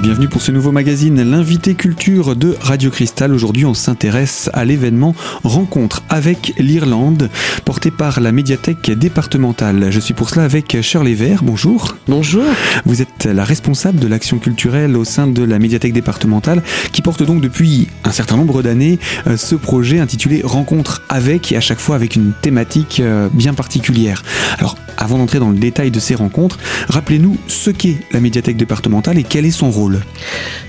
et bienvenue pour ce nouveau magazine, l'invité culture de Radio Cristal. Aujourd'hui, on s'intéresse à l'événement Rencontre avec l'Irlande, porté par la médiathèque départementale. Je suis pour cela avec Shirley Vert. Bonjour. Bonjour. Vous êtes la responsable de l'action culturelle au sein de la médiathèque départementale, qui porte donc depuis un certain nombre d'années euh, ce projet intitulé Rencontre avec, et à chaque fois avec une thématique euh, bien particulière. Alors, avant d'entrer dans le détail de ces rencontres, rappelez-nous ce qu'est la médiathèque départementale et quel est son rôle.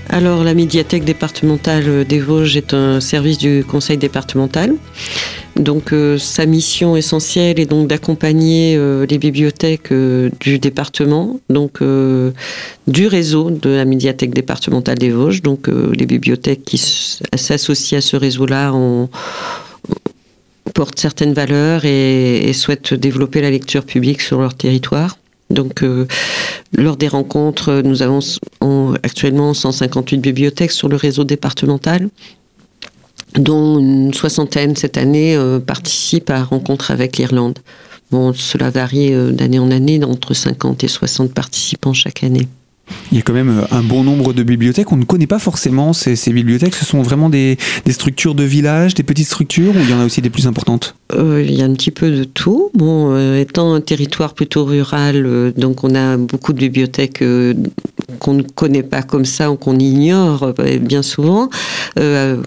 Alors la médiathèque départementale des Vosges est un service du conseil départemental. Donc euh, sa mission essentielle est donc d'accompagner euh, les bibliothèques euh, du département, donc du réseau de la médiathèque départementale des Vosges. Donc les bibliothèques qui s'associent à ce réseau-là ont portent certaines valeurs et, souhaitent développer la lecture publique sur leur territoire. Donc, euh, lors des rencontres, nous avons actuellement 158 bibliothèques sur le réseau départemental, dont une soixantaine cette année euh, participent à rencontres avec l'Irlande. Bon, cela varie euh, d'année en année, entre 50 et 60 participants chaque année. Il y a quand même euh, un bon nombre de bibliothèques. On ne connaît pas forcément ces, bibliothèques. Ce sont vraiment des, structures de village, des petites structures, ou il y en a aussi des plus importantes? Euh, Il y a un petit peu de tout. Euh, étant un territoire plutôt rural, donc on a beaucoup de bibliothèques qu'on ne connaît pas comme ça ou qu'on ignore bien souvent,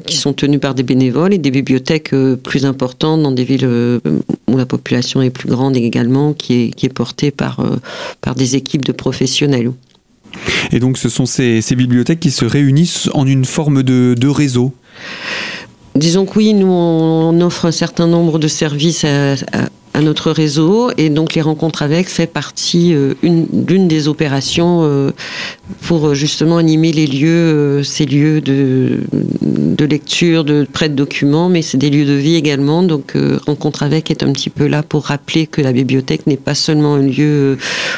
qui sont tenues par des bénévoles et des bibliothèques plus importantes dans des villes où la population est plus grande également, qui est, qui est portée par, par des équipes de professionnels. Et donc ce sont ces, bibliothèques qui se réunissent en une forme de, réseau. Disons que oui, nous on offre un certain nombre de services à notre réseau et donc les rencontres avec fait partie euh, d'une des opérations euh, pour euh, justement animer les lieux, ces lieux de, de lecture, de prêt de documents, mais c'est des lieux de vie également. Donc rencontre avec est un petit peu là pour rappeler que la bibliothèque n'est pas seulement un lieu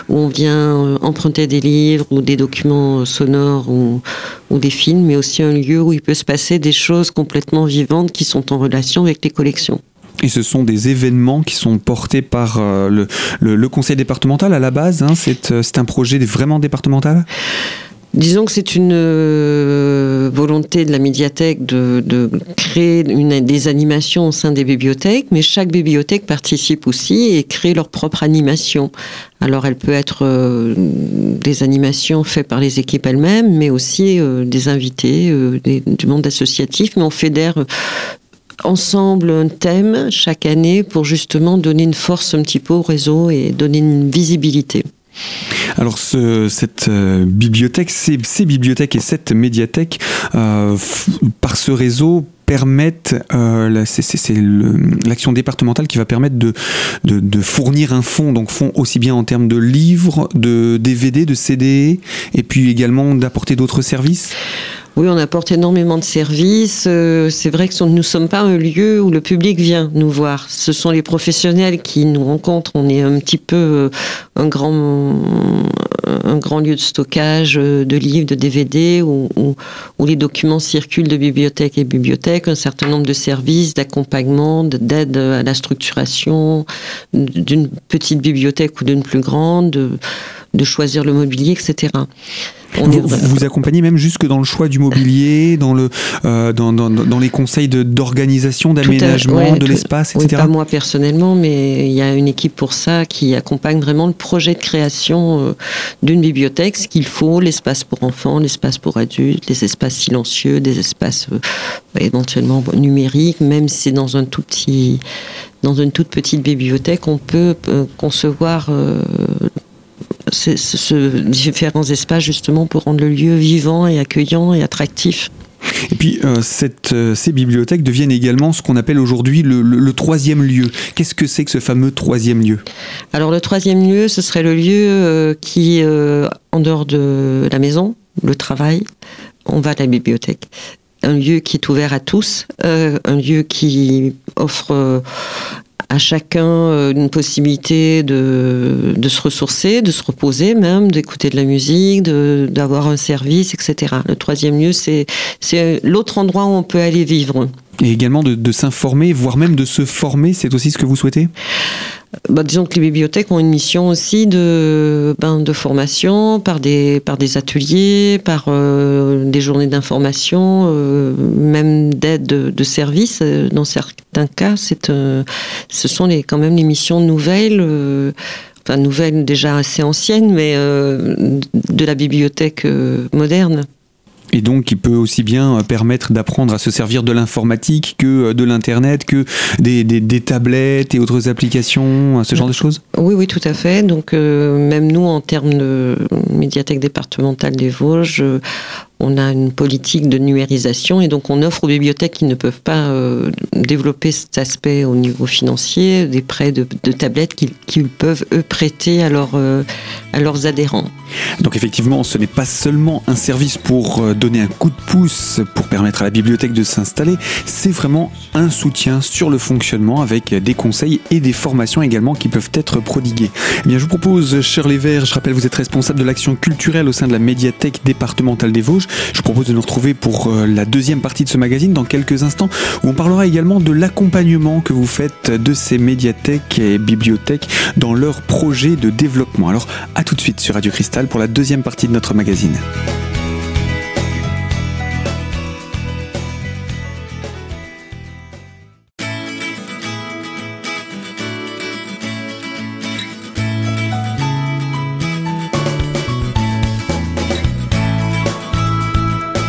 où on vient emprunter des livres ou des documents sonores ou, ou des films, mais aussi un lieu où il peut se passer des choses complètement vivantes qui sont en relation avec les collections. Et ce sont des événements qui sont portés par euh, le, conseil départemental à la base. Hein. Euh, c'est un projet vraiment départemental? Disons que c'est une euh, volonté de la médiathèque de, créer des animations au sein des bibliothèques, mais chaque bibliothèque participe aussi et crée leur propre animation. Alors elle peut être des animations faites par les équipes elles-mêmes, mais aussi des invités du monde associatif, mais on fédère ensemble un thème chaque année pour justement donner une force un petit peu au réseau et donner une visibilité. Alors cette euh, bibliothèque, ces, bibliothèques et cette médiathèque, euh, par ce réseau, permettent, euh, c'est l'action départementale qui va permettre de, de, fournir un fonds, donc fonds aussi bien en termes de livres, de DVD, de CD, et puis également d'apporter d'autres services? Oui, on apporte énormément de services. Euh, c'est vrai que nous ne sommes pas un lieu où le public vient nous voir. Ce sont les professionnels qui nous rencontrent. On est un petit peu euh, un grand, un grand lieu de stockage euh, de livres, de DVD, où, où, les documents circulent de bibliothèque et bibliothèque, un certain nombre de services, d'accompagnement, d'aide à la structuration d'une petite bibliothèque ou d'une plus grande, de, choisir le mobilier, etc. Vous, vous, accompagnez même jusque dans le choix du mobilier, dans, le, euh, dans, dans, dans, les conseils d'organisation, d'aménagement de l'espace, etc. Oui, pas moi personnellement, mais il y a une équipe pour ça qui accompagne vraiment le projet de création euh, d'une bibliothèque, ce qu'il faut, l'espace pour enfants, l'espace pour adultes, les espaces silencieux, des espaces euh, éventuellement numériques, même si c'est dans un tout petit dans une toute petite bibliothèque, on peut concevoir ce, différents espaces justement pour rendre le lieu vivant et accueillant et attractif. Et puis, euh, cette, euh, ces bibliothèques deviennent également ce qu'on appelle aujourd'hui le, troisième lieu. Qu'est-ce que c'est que ce fameux troisième lieu? Alors, le troisième lieu, ce serait le lieu euh, qui, en dehors de la maison, le travail, on va à la bibliothèque. Un lieu qui est ouvert à tous, un lieu qui offre à chacun euh, une possibilité de, de, se ressourcer, de se reposer même, d'écouter de la musique, d'avoir un service, etc. Le troisième lieu, c'est l'autre endroit où on peut aller vivre. Et également de, de s'informer, voire même de se former, c'est aussi ce que vous souhaitez? Bah, disons que les bibliothèques ont une mission aussi de, ben, de formation par des, par des ateliers, par euh, des journées d'information, euh, même d'aide de, de, service. Dans certains cas, c'est, ce sont les, quand même les missions nouvelles enfin nouvelles déjà assez anciennes, mais de la bibliothèque moderne. Et donc, qui peut aussi bien permettre d'apprendre à se servir de l'informatique que de l'Internet, que des, des, tablettes et autres applications, ce genre de choses? Oui, oui, tout à fait. Donc, euh, même nous, en termes de médiathèque départementale des Vosges, on a une politique de numérisation et donc on offre aux bibliothèques qui ne peuvent pas euh, développer cet aspect au niveau financier des prêts de, tablettes qu'ils peuvent eux prêter à, euh, à leurs adhérents. Donc effectivement, ce n'est pas seulement un service pour euh, donner un coup de pouce pour permettre à la bibliothèque de s'installer, c'est vraiment un soutien sur le fonctionnement avec des conseils et des formations également qui peuvent être prodiguées. Eh bien, je vous propose, cher Lévert, je rappelle, vous êtes responsable de l'action culturelle au sein de la médiathèque départementale des Vosges. Je vous propose de nous retrouver pour euh, la deuxième partie de ce magazine dans quelques instants où on parlera également de l'accompagnement que vous faites de ces médiathèques et bibliothèques dans leurs projets de développement. Alors à tout de suite sur Radio Cristal pour la deuxième partie de notre magazine.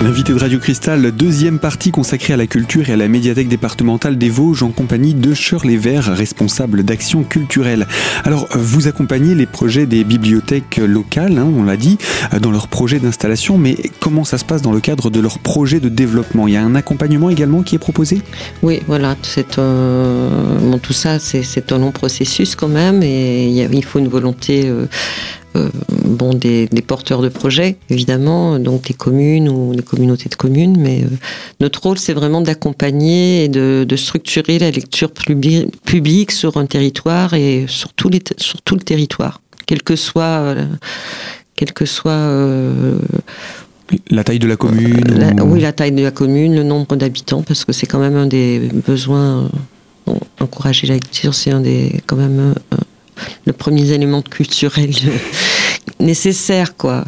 L'invité de Radio Cristal, deuxième partie consacrée à la culture et à la médiathèque départementale des Vosges en compagnie de Shirley Vert, responsable d'action culturelle. Alors, vous accompagnez les projets des bibliothèques locales, hein, on l'a dit, dans leurs projets d'installation, mais comment ça se passe dans le cadre de leurs projets de développement? Il y a un accompagnement également qui est proposé? Oui, voilà, tout ça, c'est un long processus quand même, et il faut une volonté euh, euh, bon, des, porteurs de projets, évidemment, donc des communes ou des communautés de communes, mais euh, notre rôle, c'est vraiment d'accompagner et de, structurer la lecture publique sur un territoire et sur tout, les, sur tout le territoire, quel que soit, euh, quel que soit la taille de la commune Oui, la taille de la commune, le nombre d'habitants, parce que c'est quand même un des besoins. encourager la lecture, c'est un des quand même le premier élément culturel nécessaire, quoi.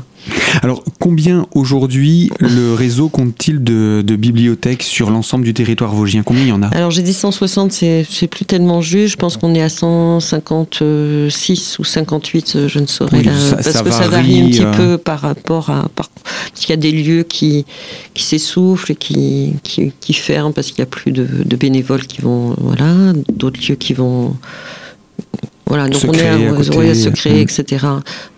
Alors, combien aujourd'hui le réseau compte-t-il de, bibliothèques sur l'ensemble du territoire vosgien? Combien il y en a? Alors, j'ai dit 160, c'est plus tellement juste. Je pense qu'on est à 156 ou 58, je ne saurais. parce que ça varie un petit euh. peu par rapport à. parce qu'il y a des lieux qui, qui s'essoufflent, qui, qui, qui ferment parce qu'il n'y a plus de, de bénévoles qui vont. Voilà, d'autres lieux qui vont voilà, donc on est à, se créer, etc.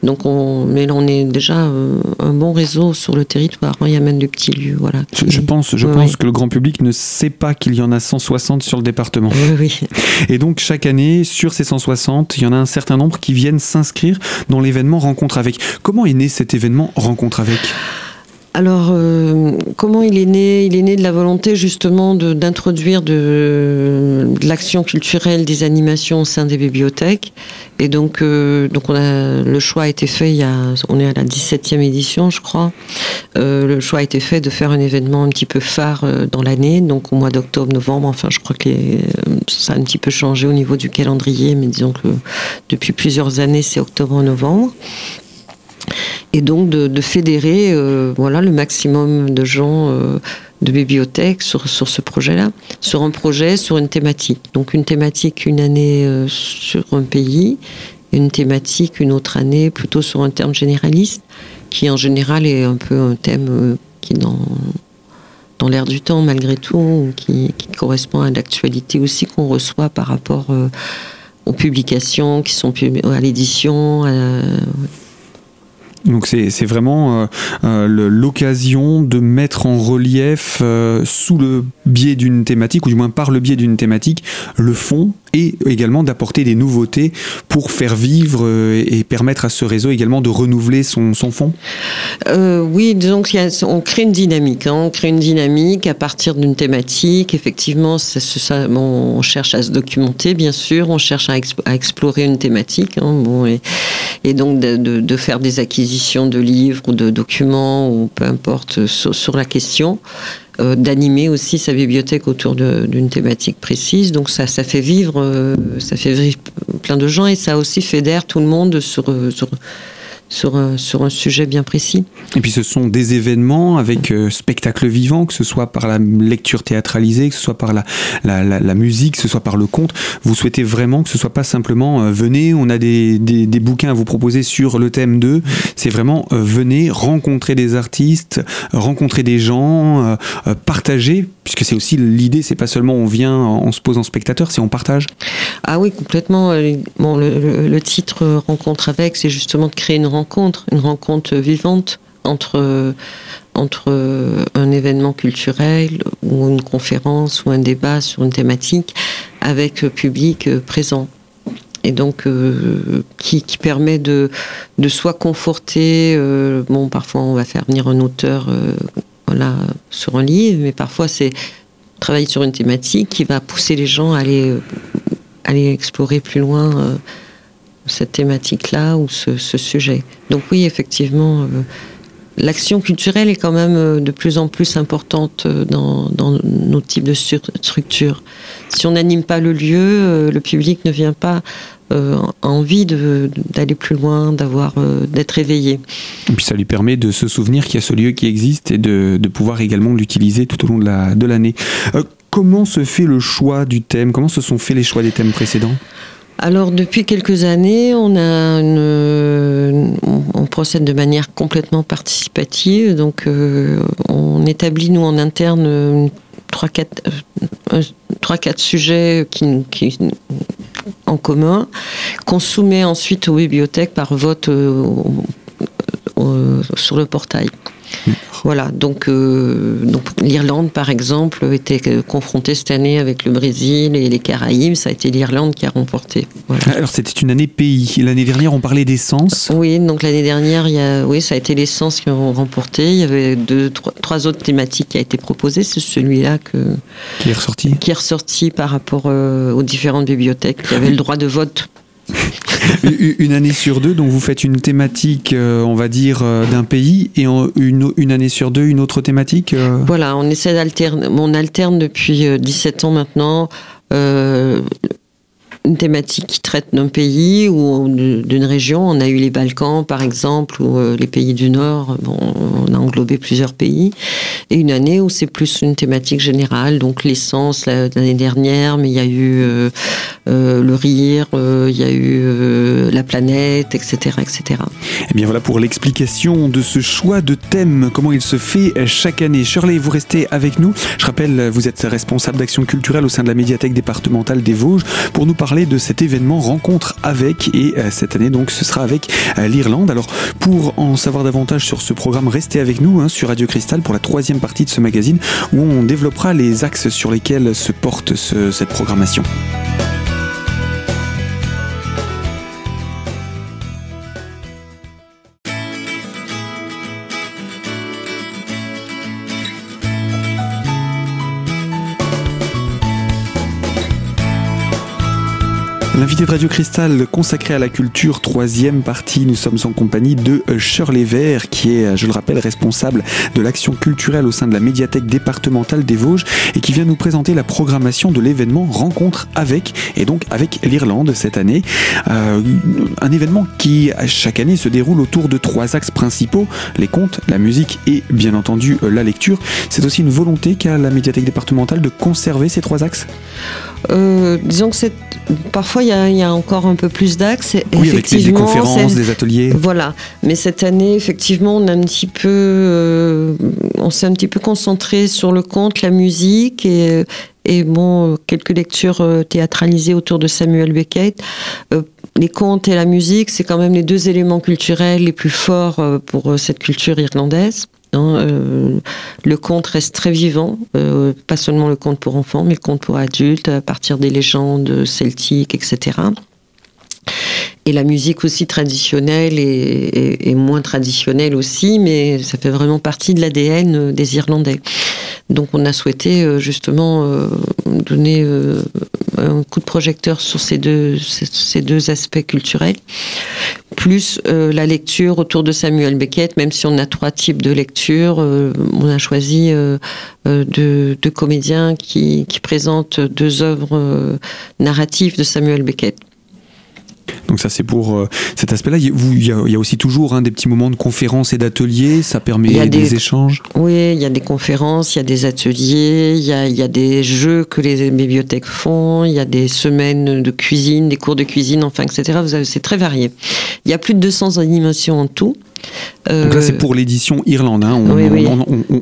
Donc on, mais là on est déjà euh, un bon réseau sur le territoire. Il y a même des petits lieux, voilà. Je, pense, je pense que le grand public ne sait pas qu'il y en a 160 sur le département. Oui, Et donc chaque année, sur ces 160, il y en a un certain nombre qui viennent s'inscrire dans l'événement Rencontre avec. Comment est né cet événement Rencontre avec? Alors, euh, comment il est né? Il est né de la volonté justement d'introduire de, l'action culturelle, des animations au sein des bibliothèques. Et donc, euh, donc on a, le choix a été fait, il y a, on est à la 17e édition, je crois. Euh, le choix a été fait de faire un événement un petit peu phare dans l'année, donc au mois d'octobre, novembre. Enfin, je crois que ça a un petit peu changé au niveau du calendrier, mais disons que depuis plusieurs années, c'est octobre-novembre et donc de, fédérer euh, voilà, le maximum de gens euh, de bibliothèques sur, ce projet-là, sur un projet, sur une thématique. Donc une thématique une année euh, sur un pays, une thématique une autre année plutôt sur un terme généraliste, qui en général est un peu un thème qui est dans, l'air du temps malgré tout, qui, qui correspond à l'actualité aussi qu'on reçoit par rapport aux publications qui sont à l'édition, donc c'est vraiment euh, euh, l'occasion de mettre en relief, euh, sous le biais d'une thématique, ou du moins par le biais d'une thématique, le fond et également d'apporter des nouveautés pour faire vivre euh, et permettre à ce réseau également de renouveler son, son fonds euh, Oui, donc on crée une dynamique. Hein. on crée une dynamique à partir d'une thématique. Effectivement, on cherche à se documenter, bien sûr. On cherche à, explorer une thématique. Hein, bon, et, donc de, faire des acquisitions de livres ou de documents ou peu importe sur, sur la question. Euh, d'animer aussi sa bibliothèque autour d'une thématique précise. Donc ça, ça fait vivre, euh, ça fait vivre plein de gens et ça aussi fédère tout le monde sur, sur sur, un sujet bien précis. Et puis ce sont des événements avec euh, spectacle vivant, que ce soit par la lecture théâtralisée, que ce soit par la, musique, que ce soit par le conte. Vous souhaitez vraiment que ce soit pas simplement euh, venez, on a des, des, bouquins à vous proposer sur le thème de. C'est vraiment euh, venez rencontrer des artistes, rencontrer des gens, partager, puisque c'est aussi l'idée, c'est pas seulement on vient, on se pose en spectateur, c'est on partage. Ah oui, complètement. Bon, le, le titre Rencontre avec, c'est justement de créer une rencontre une rencontre vivante entre, entre un événement culturel ou une conférence ou un débat sur une thématique avec public présent. Et donc, euh, qui, permet de, de soit conforter, euh, bon, parfois on va faire venir un auteur euh, voilà, sur un livre, mais parfois c'est travailler sur une thématique qui va pousser les gens à aller, aller explorer plus loin cette thématique-là ou ce, sujet. Donc oui, effectivement, euh, l'action culturelle est quand même euh, de plus en plus importante euh, dans, nos types de structures. Si on n'anime pas le lieu, le public ne vient pas envie d'aller plus loin, d'avoir, d'être éveillé. Et puis ça lui permet de se souvenir qu'il y a ce lieu qui existe et de, pouvoir également l'utiliser tout au long de l'année. De comment se fait le choix du thème? Comment se sont faits les choix des thèmes précédents? Alors depuis quelques années, on a on procède de manière complètement participative. Donc euh, on établit nous en interne trois quatre euh, trois quatre sujets qui, en commun qu'on soumet ensuite aux bibliothèques par vote euh, sur le portail. Voilà, donc, euh, donc l'Irlande, par exemple, était confrontée cette année avec le Brésil et les Caraïbes. Ça a été l'Irlande qui a remporté. Alors c'était une année pays. L'année dernière, on parlait d'essence. Oui, donc l'année dernière, il y a, oui, ça a été l'essence qui ont remporté. Il y avait deux, trois, autres thématiques qui a été proposées. C'est celui-là que qui est ressorti. Qui est ressorti par rapport euh, aux différentes bibliothèques qui avaient le droit de vote une année sur deux, donc vous faites une thématique, euh, on va dire, euh, d'un pays, et une, une, année sur deux, une autre thématique euh? Voilà, on essaie d'alterner. On alterne depuis 17 ans maintenant une thématique qui traite d'un pays ou d'une région. On a eu les Balkans, par exemple, ou euh, les pays du Nord. Bon, on a englobé plusieurs pays. Et une année où c'est plus une thématique générale, donc l'essence l'année dernière, mais il y a eu euh, euh, le rire, il y a eu la planète, etc., etc. Et eh bien voilà pour l'explication de ce choix de thème, comment il se fait chaque année. Shirley, vous restez avec nous. Je rappelle, vous êtes responsable d'action culturelle au sein de la médiathèque départementale des Vosges pour nous parler de cet événement Rencontre avec et euh, cette année donc ce sera avec euh, l'Irlande. Alors pour en savoir davantage sur ce programme, restez avec nous hein, sur Radio Cristal pour la troisième partie de ce magazine où on développera les axes sur lesquels se porte cette programmation. L'invité de Radio Cristal consacré à la culture, troisième partie, nous sommes en compagnie de euh, Shirley Vert, qui est, euh, je le rappelle, responsable de l'action culturelle au sein de la médiathèque départementale des Vosges et qui vient nous présenter la programmation de l'événement Rencontre avec, et donc avec l'Irlande cette année. Euh, un événement qui, chaque année, se déroule autour de trois axes principaux, les contes, la musique et bien entendu la lecture. C'est aussi une volonté qu'a la médiathèque départementale de conserver ces trois axes? Disons que c'est parfois il y, a encore un peu plus d'axes. Oui, avec des conférences, des ateliers. Voilà. Mais cette année, effectivement, on a un petit peu, euh, on s'est un petit peu concentré sur le conte, la musique et, et bon, quelques lectures euh, théâtralisées autour de Samuel Beckett. Euh, les contes et la musique, c'est quand même les deux éléments culturels les plus forts pour cette culture irlandaise. Hein, le conte reste très vivant, euh, pas seulement le conte pour enfants, mais le conte pour adultes, à partir des légendes celtiques, etc. Et la musique aussi traditionnelle et, moins traditionnelle aussi, mais ça fait vraiment partie de l'ADN des Irlandais. Donc on a souhaité euh, justement euh, donner un coup de projecteur sur ces deux, ces deux aspects culturels, plus la lecture autour de Samuel Beckett, même si on a trois types de lecture, on a choisi deux, comédiens qui présentent deux œuvres narratives de Samuel Beckett. Donc ça c'est pour euh, cet aspect-là. Il, y a aussi toujours hein, des petits moments de conférences et d'ateliers, ça permet des, échanges. Oui, il y a des conférences, il y a des ateliers, il y a, y a des jeux que les bibliothèques font, il y a des semaines de cuisine, des cours de cuisine, enfin etc. C'est très varié. Il y a plus de 200 animations en tout. Donc là, c'est pour l'édition Irlande. Hein.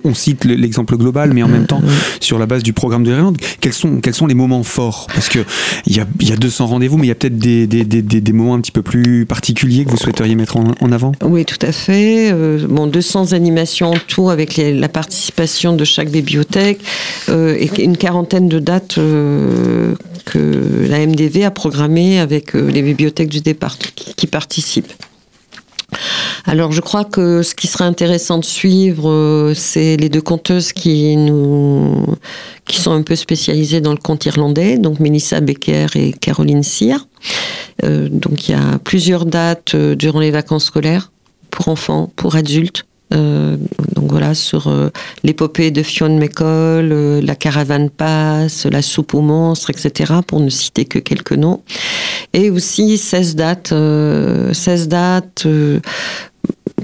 On, cite l'exemple global, mais en même temps, sur la base du programme de l'Irlande, quels sont, quels sont les moments forts? Parce qu'il y a, y a 200 rendez-vous, mais il y a peut-être des, des, des, des, moments un petit peu plus particuliers que vous souhaiteriez mettre en, avant? Oui, tout à fait. Euh, bon, 200 animations en tout avec la participation de chaque bibliothèque euh, et une quarantaine de dates euh, que la MDV a programmées avec les bibliothèques du départ qui participent. Alors je crois que ce qui serait intéressant de suivre, euh, c'est les deux conteuses qui nous qui sont un peu spécialisées dans le conte irlandais, donc Melissa Becker et Caroline Cyr. Euh, donc il y a plusieurs dates euh, durant les vacances scolaires pour enfants, pour adultes. Euh, donc voilà, sur euh, l'épopée de Fionn McCall, euh, la caravane passe, la soupe aux monstres, etc., pour ne citer que quelques noms. Et aussi 16 dates, 16 dates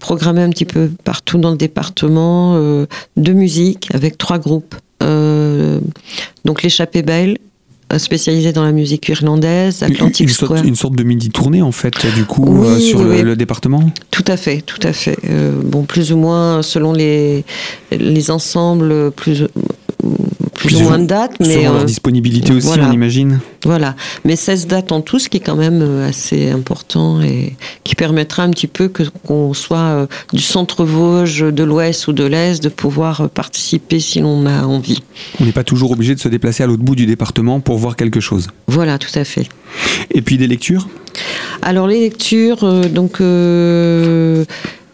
programmées un petit peu partout dans le département de musique avec trois groupes. donc l'échappée belle, spécialisé dans la musique irlandaise, Atlantic une, Square. Une sorte de midi-tournée en fait, du coup, euh, sur le, département? Tout à fait, tout à fait. Euh, bon, plus ou moins selon les, les ensembles, plus, plus, ou moins de dates. Mais selon leur euh, disponibilité aussi, on imagine. Voilà, mais 16 dates en tout, ce qui est quand même euh, assez important et qui permettra un petit peu que qu'on soit euh, du centre Vosges, de l'ouest ou de l'est, de pouvoir participer si l'on a envie. On n'est pas toujours obligé de se déplacer à l'autre bout du département pour voir quelque chose. Voilà, tout à fait. Et puis des lectures? Alors les lectures, donc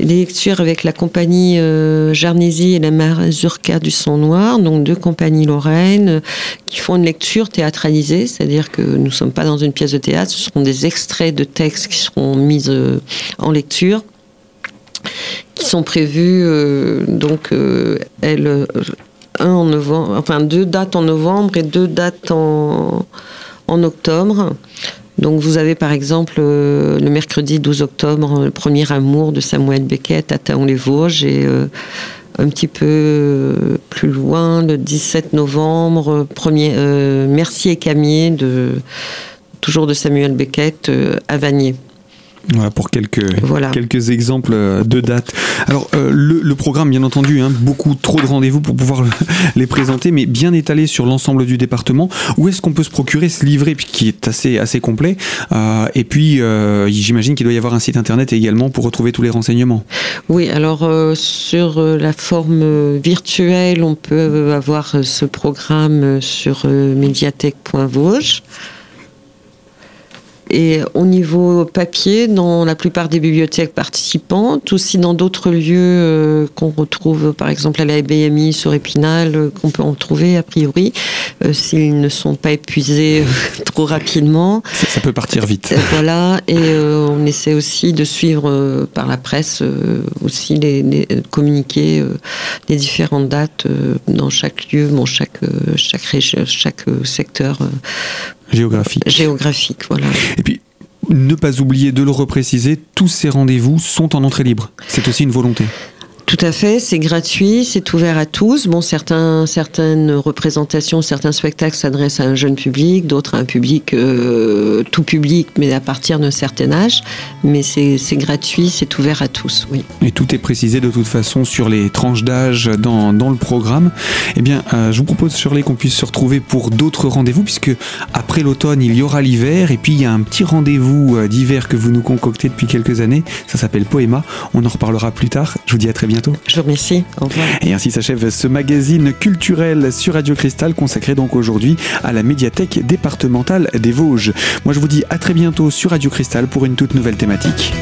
des lectures avec la compagnie euh, et la Mazurka du Sang Noir, donc deux compagnies lorraines qui font une lecture théâtralisée, c'est-à-dire que nous ne sommes pas dans une pièce de théâtre, ce seront des extraits de textes qui seront mis euh, en lecture, qui sont prévus, euh, donc, euh, un en novembre, enfin deux dates en novembre et deux dates en octobre. Donc vous avez par exemple euh, le mercredi 12 octobre, le premier amour de Samuel Beckett à Taon-les-Vosges et euh, un petit peu euh, plus loin, le 17 novembre, premier Merci et Camier de toujours de Samuel Beckett à Vanier. Voilà pour quelques, quelques exemples de dates. Alors, euh, le, programme, bien entendu, hein, beaucoup trop de rendez-vous pour pouvoir les présenter, mais bien étalé sur l'ensemble du département. Où est-ce qu'on peut se procurer ce livret qui est assez, assez complet euh, Et puis, euh, j'imagine qu'il doit y avoir un site internet également pour retrouver tous les renseignements. Oui, alors sur la forme virtuelle, on peut avoir ce programme sur médiathèque.vosges. Et au niveau papier, dans la plupart des bibliothèques participantes, aussi dans d'autres lieux euh, qu'on retrouve, par exemple à la BMI sur Épinal, euh, qu'on peut en trouver a priori, s'ils ne sont pas épuisés trop rapidement. Ça, peut partir vite. voilà, et on essaie aussi de suivre par la presse aussi les, les communiquer les différentes dates dans chaque lieu, bon, chaque chaque région, chaque secteur Géographique. Géographique, voilà. Et puis, ne pas oublier de le repréciser, tous ces rendez-vous sont en entrée libre. C'est aussi une volonté. Tout à fait, c'est gratuit, c'est ouvert à tous. Bon, certains, certaines représentations, certains spectacles s'adressent à un jeune public, d'autres à un public euh, tout public, mais à partir d'un certain âge. Mais c'est gratuit, c'est ouvert à tous, oui. Et tout est précisé de toute façon sur les tranches d'âge dans, le programme. Eh bien, euh, je vous propose, Shirley, qu'on puisse se retrouver pour d'autres rendez-vous, puisque après l'automne, il y aura l'hiver, et puis il y a un petit rendez-vous euh, d'hiver que vous nous concoctez depuis quelques années. Ça s'appelle Poema. On en reparlera plus tard. Je vous dis à très bientôt Je vous remercie. Au revoir. Et ainsi s'achève ce magazine culturel sur Radio Cristal consacré donc aujourd'hui à la médiathèque départementale des Vosges. Moi je vous dis à très bientôt sur Radio Cristal pour une toute nouvelle thématique.